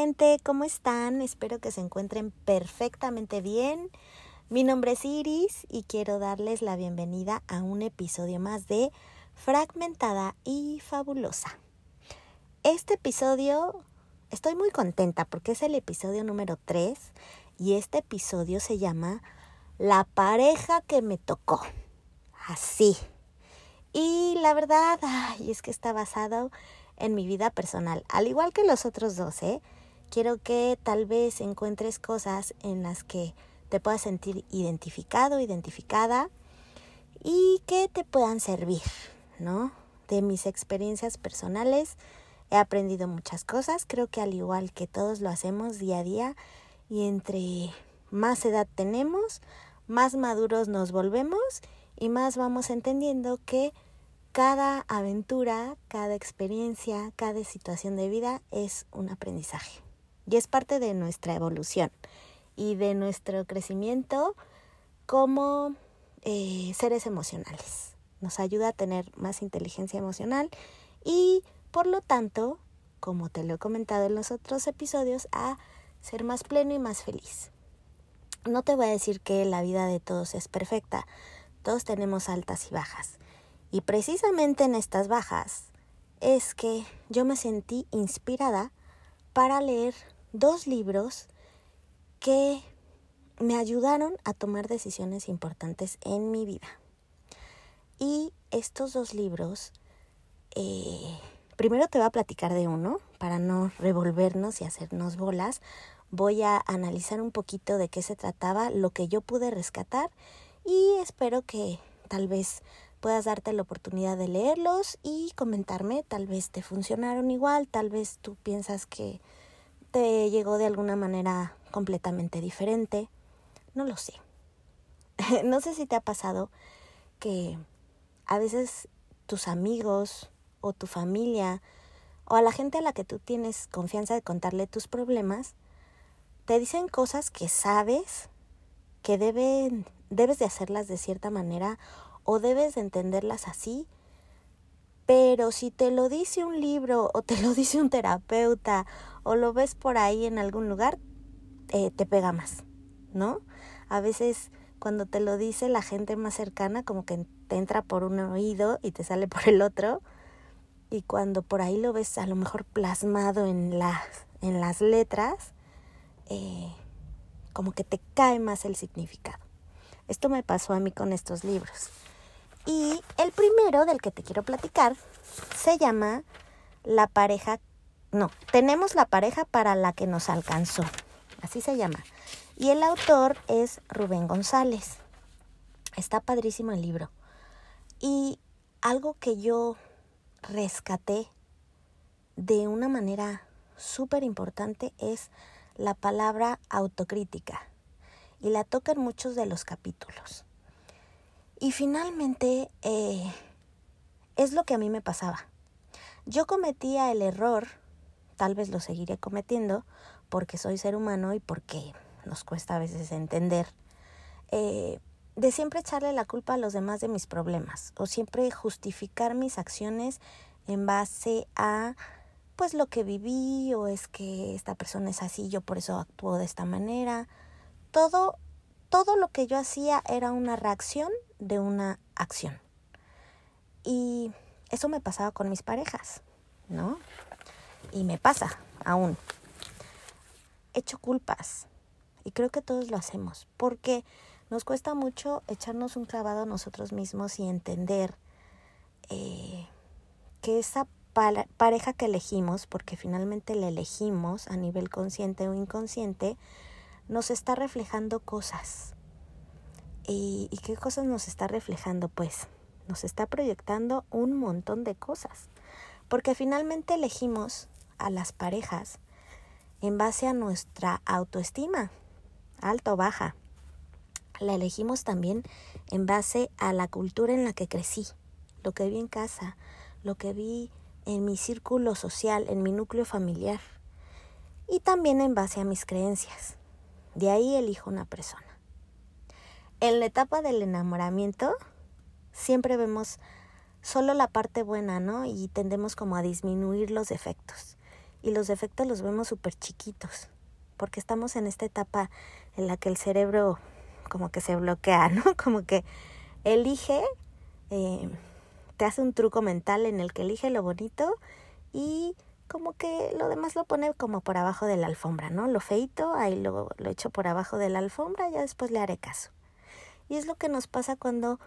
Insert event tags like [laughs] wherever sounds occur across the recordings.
Gente, ¿cómo están? Espero que se encuentren perfectamente bien. Mi nombre es Iris y quiero darles la bienvenida a un episodio más de Fragmentada y Fabulosa. Este episodio estoy muy contenta porque es el episodio número 3 y este episodio se llama La pareja que me tocó. Así. Y la verdad, es que está basado en mi vida personal, al igual que los otros dos, ¿eh? Quiero que tal vez encuentres cosas en las que te puedas sentir identificado, identificada y que te puedan servir, ¿no? De mis experiencias personales he aprendido muchas cosas, creo que al igual que todos lo hacemos día a día y entre más edad tenemos, más maduros nos volvemos y más vamos entendiendo que cada aventura, cada experiencia, cada situación de vida es un aprendizaje y es parte de nuestra evolución y de nuestro crecimiento como eh, seres emocionales. Nos ayuda a tener más inteligencia emocional y por lo tanto, como te lo he comentado en los otros episodios, a ser más pleno y más feliz. No te voy a decir que la vida de todos es perfecta, todos tenemos altas y bajas y precisamente en estas bajas es que yo me sentí inspirada para leer dos libros que me ayudaron a tomar decisiones importantes en mi vida. Y estos dos libros, eh, primero te voy a platicar de uno para no revolvernos y hacernos bolas. Voy a analizar un poquito de qué se trataba, lo que yo pude rescatar y espero que tal vez puedas darte la oportunidad de leerlos y comentarme, tal vez te funcionaron igual, tal vez tú piensas que te llegó de alguna manera completamente diferente, no lo sé. [laughs] no sé si te ha pasado que a veces tus amigos o tu familia o a la gente a la que tú tienes confianza de contarle tus problemas, te dicen cosas que sabes que deben, debes de hacerlas de cierta manera o debes de entenderlas así, pero si te lo dice un libro o te lo dice un terapeuta o lo ves por ahí en algún lugar, eh, te pega más, ¿no? A veces cuando te lo dice la gente más cercana como que te entra por un oído y te sale [laughs] por el otro y cuando por ahí lo ves a lo mejor plasmado en las, en las letras, eh, como que te cae más el significado. Esto me pasó a mí con estos libros. Y el primero del que te quiero platicar se llama La pareja, no, tenemos la pareja para la que nos alcanzó, así se llama. Y el autor es Rubén González. Está padrísimo el libro. Y algo que yo rescaté de una manera súper importante es la palabra autocrítica. Y la toca en muchos de los capítulos. Y finalmente eh, es lo que a mí me pasaba. Yo cometía el error, tal vez lo seguiré cometiendo, porque soy ser humano y porque nos cuesta a veces entender, eh, de siempre echarle la culpa a los demás de mis problemas o siempre justificar mis acciones en base a pues lo que viví o es que esta persona es así, yo por eso actúo de esta manera. Todo todo lo que yo hacía era una reacción de una acción. Y eso me pasaba con mis parejas, ¿no? Y me pasa aún. Echo culpas. Y creo que todos lo hacemos. Porque nos cuesta mucho echarnos un clavado a nosotros mismos y entender eh, que esa pareja que elegimos, porque finalmente la elegimos a nivel consciente o inconsciente, nos está reflejando cosas. ¿Y, qué cosas nos está reflejando? Pues nos está proyectando un montón de cosas. Porque finalmente elegimos a las parejas en base a nuestra autoestima, alta o baja. La elegimos también en base a la cultura en la que crecí, lo que vi en casa, lo que vi en mi círculo social, en mi núcleo familiar y también en base a mis creencias. De ahí elijo una persona. En la etapa del enamoramiento siempre vemos solo la parte buena, ¿no? Y tendemos como a disminuir los defectos. Y los defectos los vemos súper chiquitos, porque estamos en esta etapa en la que el cerebro como que se bloquea, ¿no? [laughs] Como que elige, eh, te hace un truco mental en el que elige lo bonito y como que lo demás lo pone como por abajo de la alfombra, ¿no? Lo feito, ahí lo, lo echo por abajo de la alfombra, ya después le haré caso. Y es lo que nos pasa cuando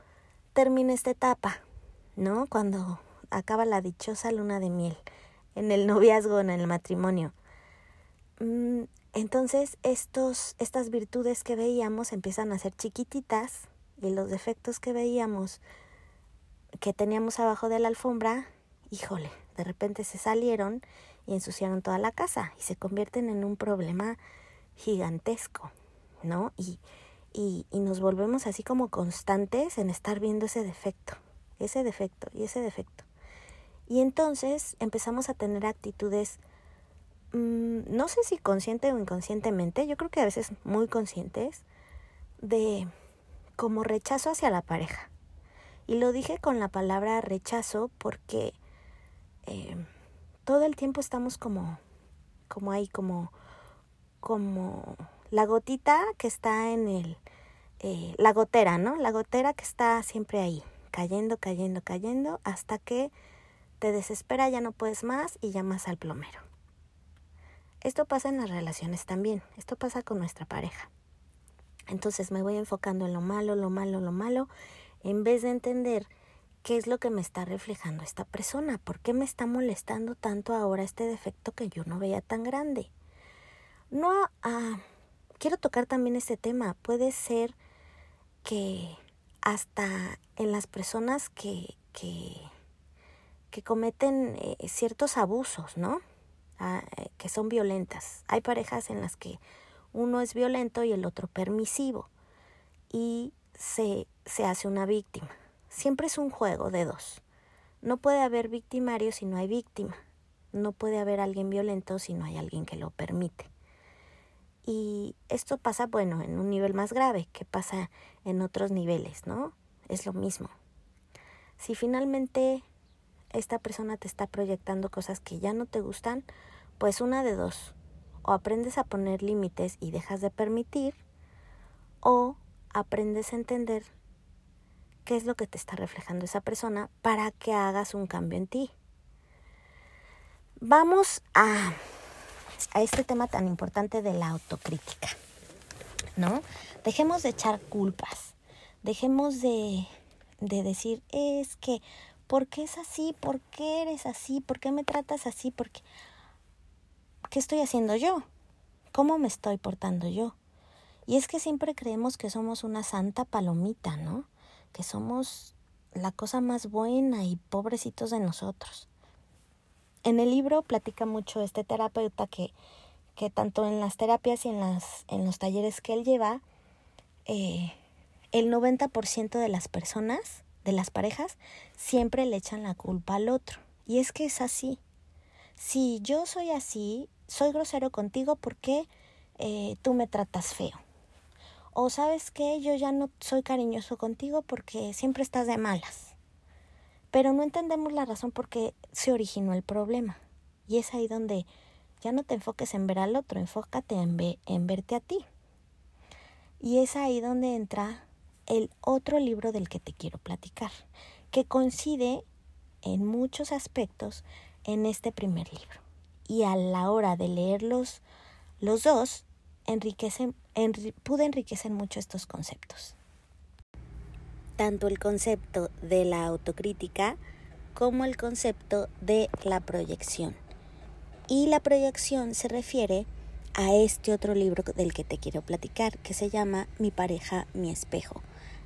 termina esta etapa, ¿no? Cuando acaba la dichosa luna de miel, en el noviazgo, en el matrimonio. Mm, entonces, estos, estas virtudes que veíamos empiezan a ser chiquititas y los defectos que veíamos que teníamos abajo de la alfombra, híjole, de repente se salieron y ensuciaron toda la casa y se convierten en un problema gigantesco, ¿no? Y, y, y nos volvemos así como constantes en estar viendo ese defecto, ese defecto y ese defecto. Y entonces empezamos a tener actitudes, mmm, no sé si consciente o inconscientemente, yo creo que a veces muy conscientes, de como rechazo hacia la pareja. Y lo dije con la palabra rechazo porque eh, todo el tiempo estamos como, como ahí, como, como la gotita que está en el, eh, la gotera, ¿no? La gotera que está siempre ahí, cayendo, cayendo, cayendo, hasta que te desespera, ya no puedes más y llamas al plomero. Esto pasa en las relaciones también, esto pasa con nuestra pareja. Entonces me voy enfocando en lo malo, lo malo, lo malo, en vez de entender qué es lo que me está reflejando esta persona, por qué me está molestando tanto ahora este defecto que yo no veía tan grande. No, ah, quiero tocar también este tema. Puede ser que hasta en las personas que, que, que cometen eh, ciertos abusos, ¿no? Ah, eh, que son violentas. Hay parejas en las que uno es violento y el otro permisivo y se, se hace una víctima. Siempre es un juego de dos. No puede haber victimario si no hay víctima. No puede haber alguien violento si no hay alguien que lo permite. Y esto pasa, bueno, en un nivel más grave, que pasa en otros niveles, ¿no? Es lo mismo. Si finalmente esta persona te está proyectando cosas que ya no te gustan, pues una de dos. O aprendes a poner límites y dejas de permitir, o aprendes a entender qué es lo que te está reflejando esa persona para que hagas un cambio en ti. Vamos a, a este tema tan importante de la autocrítica, ¿no? Dejemos de echar culpas, dejemos de, de decir, es que, ¿por qué es así? ¿Por qué eres así? ¿Por qué me tratas así? ¿Por qué? ¿Qué estoy haciendo yo? ¿Cómo me estoy portando yo? Y es que siempre creemos que somos una santa palomita, ¿no? que somos la cosa más buena y pobrecitos de nosotros. En el libro platica mucho este terapeuta que, que tanto en las terapias y en, las, en los talleres que él lleva, eh, el 90% de las personas, de las parejas, siempre le echan la culpa al otro. Y es que es así. Si yo soy así, soy grosero contigo porque eh, tú me tratas feo o sabes que yo ya no soy cariñoso contigo porque siempre estás de malas. Pero no entendemos la razón por qué se originó el problema. Y es ahí donde ya no te enfoques en ver al otro, enfócate en, en verte a ti. Y es ahí donde entra el otro libro del que te quiero platicar, que coincide en muchos aspectos en este primer libro. Y a la hora de leerlos los dos, enriquecen, pude enriquecer mucho estos conceptos. Tanto el concepto de la autocrítica como el concepto de la proyección. Y la proyección se refiere a este otro libro del que te quiero platicar, que se llama Mi pareja, mi espejo,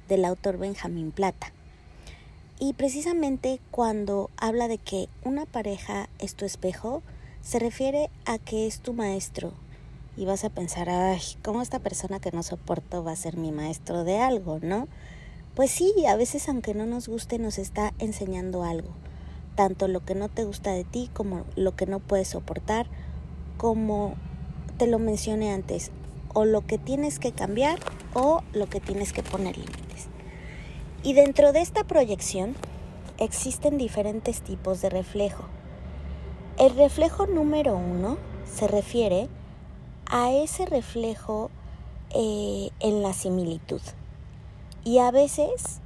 del autor Benjamín Plata. Y precisamente cuando habla de que una pareja es tu espejo, se refiere a que es tu maestro, y vas a pensar, ay, ¿cómo esta persona que no soporto va a ser mi maestro de algo, no? Pues sí, a veces aunque no nos guste nos está enseñando algo, tanto lo que no te gusta de ti como lo que no puedes soportar, como te lo mencioné antes, o lo que tienes que cambiar o lo que tienes que poner. Y dentro de esta proyección existen diferentes tipos de reflejo. El reflejo número uno se refiere a ese reflejo eh, en la similitud. Y a veces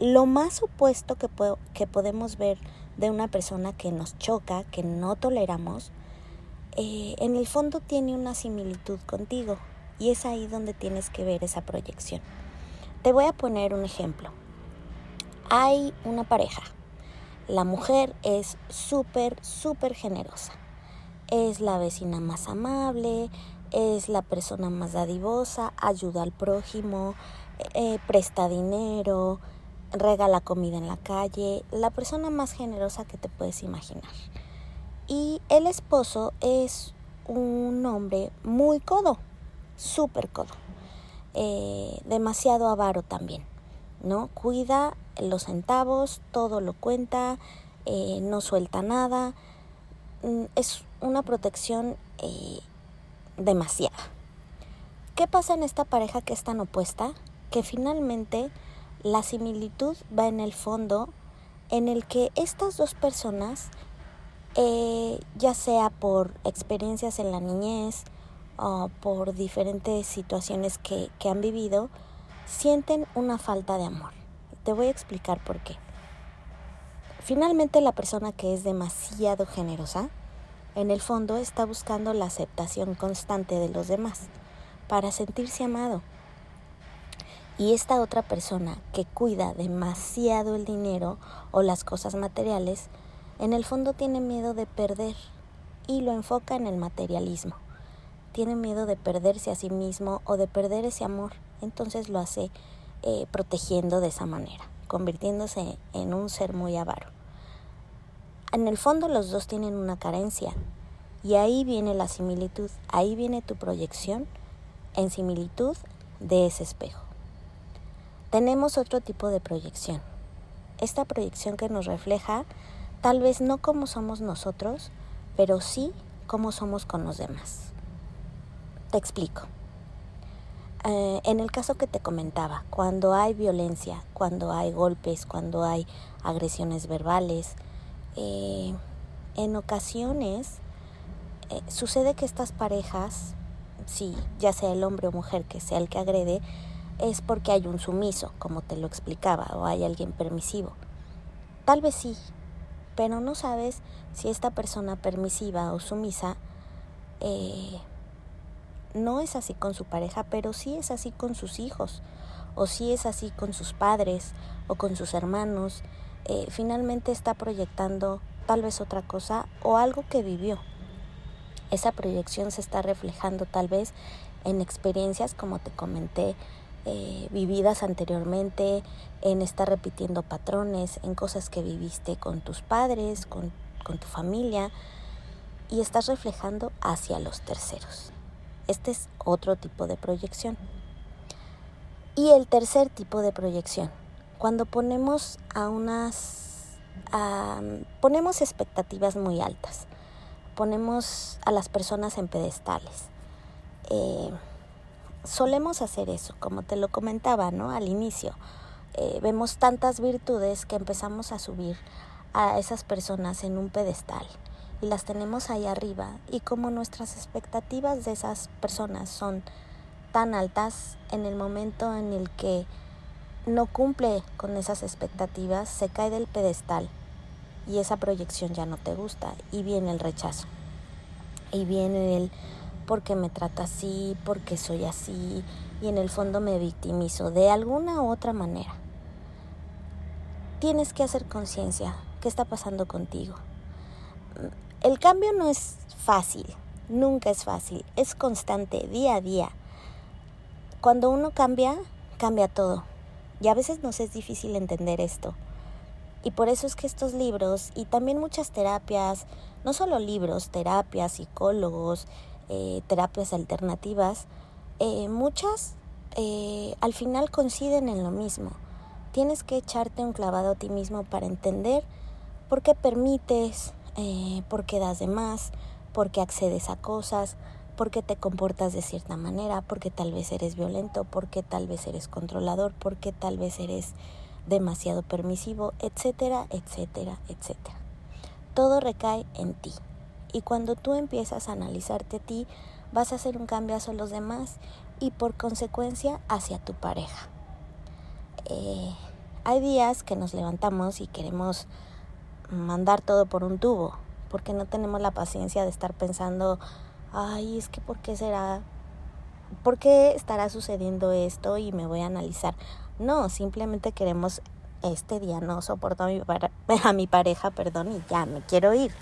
lo más opuesto que, que podemos ver de una persona que nos choca, que no toleramos, eh, en el fondo tiene una similitud contigo y es ahí donde tienes que ver esa proyección. Te voy a poner un ejemplo. Hay una pareja. La mujer es súper, súper generosa. Es la vecina más amable, es la persona más dadivosa, ayuda al prójimo, eh, presta dinero, regala comida en la calle, la persona más generosa que te puedes imaginar. Y el esposo es un hombre muy codo, súper codo, eh, demasiado avaro también, ¿no? Cuida los centavos, todo lo cuenta, eh, no suelta nada, mm, es una protección eh, demasiada. ¿Qué pasa en esta pareja que es tan opuesta? Que finalmente la similitud va en el fondo en el que estas dos personas, eh, ya sea por experiencias en la niñez o por diferentes situaciones que, que han vivido, sienten una falta de amor. Te voy a explicar por qué. Finalmente la persona que es demasiado generosa, en el fondo está buscando la aceptación constante de los demás para sentirse amado y esta otra persona que cuida demasiado el dinero o las cosas materiales, en el fondo tiene miedo de perder y lo enfoca en el materialismo. Tiene miedo de perderse a sí mismo o de perder ese amor, entonces lo hace eh, protegiendo de esa manera, convirtiéndose en un ser muy avaro. En el fondo los dos tienen una carencia y ahí viene la similitud, ahí viene tu proyección en similitud de ese espejo tenemos otro tipo de proyección. Esta proyección que nos refleja tal vez no como somos nosotros, pero sí como somos con los demás. Te explico. Eh, en el caso que te comentaba, cuando hay violencia, cuando hay golpes, cuando hay agresiones verbales, eh, en ocasiones eh, sucede que estas parejas, sí, ya sea el hombre o mujer que sea el que agrede, es porque hay un sumiso, como te lo explicaba, o hay alguien permisivo. Tal vez sí, pero no sabes si esta persona permisiva o sumisa eh, no es así con su pareja, pero sí es así con sus hijos, o sí es así con sus padres o con sus hermanos. Eh, finalmente está proyectando tal vez otra cosa o algo que vivió. Esa proyección se está reflejando tal vez en experiencias, como te comenté, eh, vividas anteriormente, en estar repitiendo patrones, en cosas que viviste con tus padres, con, con tu familia, y estás reflejando hacia los terceros. Este es otro tipo de proyección. Y el tercer tipo de proyección, cuando ponemos a unas ponemos expectativas muy altas, ponemos a las personas en pedestales. Eh, solemos hacer eso, como te lo comentaba, ¿no? Al inicio. Eh, vemos tantas virtudes que empezamos a subir a esas personas en un pedestal y las tenemos ahí arriba y como nuestras expectativas de esas personas son tan altas en el momento en el que no cumple con esas expectativas se cae del pedestal y esa proyección ya no te gusta y viene el rechazo y viene el porque me trata así, porque soy así y en el fondo me victimizo de alguna u otra manera. Tienes que hacer conciencia qué está pasando contigo. El cambio no es fácil, nunca es fácil, es constante, día a día. Cuando uno cambia, cambia todo. Y a veces nos es difícil entender esto. Y por eso es que estos libros y también muchas terapias, no solo libros, terapias, psicólogos, eh, terapias alternativas, eh, muchas eh, al final coinciden en lo mismo. Tienes que echarte un clavado a ti mismo para entender por qué permites, por qué das de más, por qué accedes a cosas, por qué te comportas de cierta manera, por qué tal vez eres violento, por qué tal vez eres controlador, por qué tal vez eres demasiado permisivo, etcétera, etcétera, etcétera. Todo recae en ti Y cuando tú empiezas a analizarte a ti, vas a hacer un cambio hacia los demás y por consecuencia hacia tu pareja. Eh, hay días que nos levantamos y queremos mandar todo por un tubo, porque no tenemos la paciencia de estar pensando, ay, es que ¿por qué será? ¿Por qué estará sucediendo esto? Y me voy a analizar. No, simplemente queremos este día no soporto a mi, [laughs] a mi pareja, perdón, y ya me quiero ir.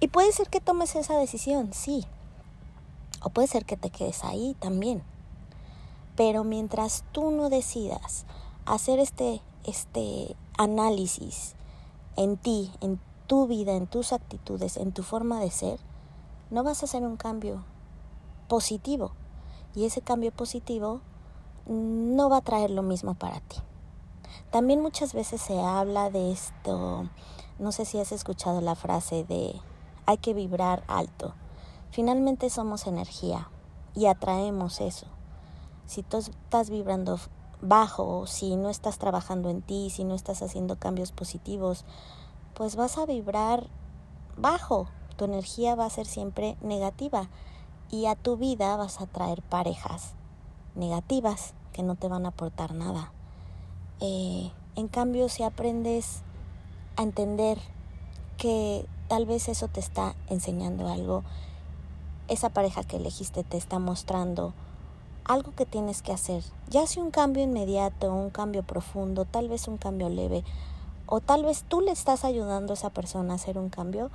Y puede ser que tomes esa decisión, sí. O puede ser que te quedes ahí también. Pero mientras tú no decidas hacer este, este análisis en ti, en tu vida, en tus actitudes, en tu forma de ser, no vas a hacer un cambio positivo. Y ese cambio positivo no va a traer lo mismo para ti. También muchas veces se habla de esto, no sé si has escuchado la frase de hay que vibrar alto. Finalmente somos energía y atraemos eso. Si tú estás vibrando bajo, si no estás trabajando en ti, si no estás haciendo cambios positivos, pues vas a vibrar bajo. Tu energía va a ser siempre negativa y a tu vida vas a traer parejas negativas que no te van a aportar nada. Eh, en cambio, si aprendes a entender que tal vez eso te está enseñando algo, esa pareja que elegiste te está mostrando algo que tienes que hacer, ya sea un cambio inmediato, un cambio profundo, tal vez un cambio leve, o tal vez tú le estás ayudando a esa persona a hacer un cambio,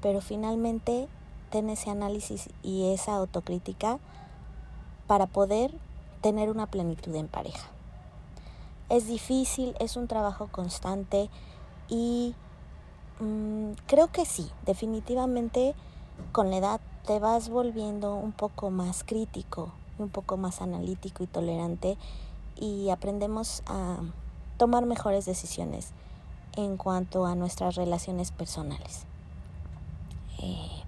pero finalmente ten ese análisis y esa autocrítica para poder tener una plenitud en pareja. Es difícil, es un trabajo constante y mm, creo que sí, definitivamente con la edad te vas volviendo un poco más crítico, un poco más analítico y tolerante y aprendemos a tomar mejores decisiones en cuanto a nuestras relaciones personales. Eh,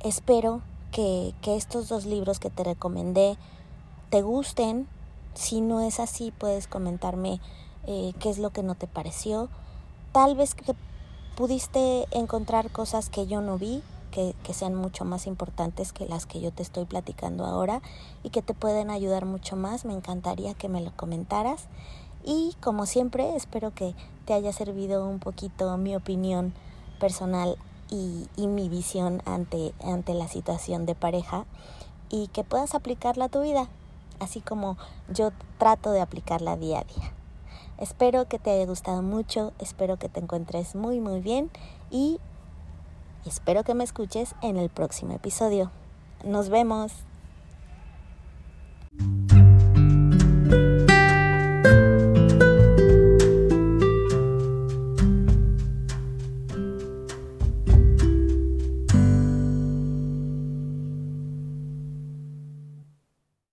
espero que, que estos dos libros que te recomendé te gusten, si no es así, puedes comentarme eh, qué es lo que no te pareció. Tal vez que pudiste encontrar cosas que yo no vi, que, sean mucho más importantes que las que yo te estoy platicando ahora y que te pueden ayudar mucho más. Me encantaría que me lo comentaras. Y como siempre, espero que te haya servido un poquito mi opinión personal y, y mi visión ante, ante la situación de pareja y que puedas aplicarla a tu vida así como yo trato de aplicarla día a día. Espero que te haya gustado mucho, espero que te encuentres muy muy bien espero que me escuches en el próximo episodio. Nos vemos.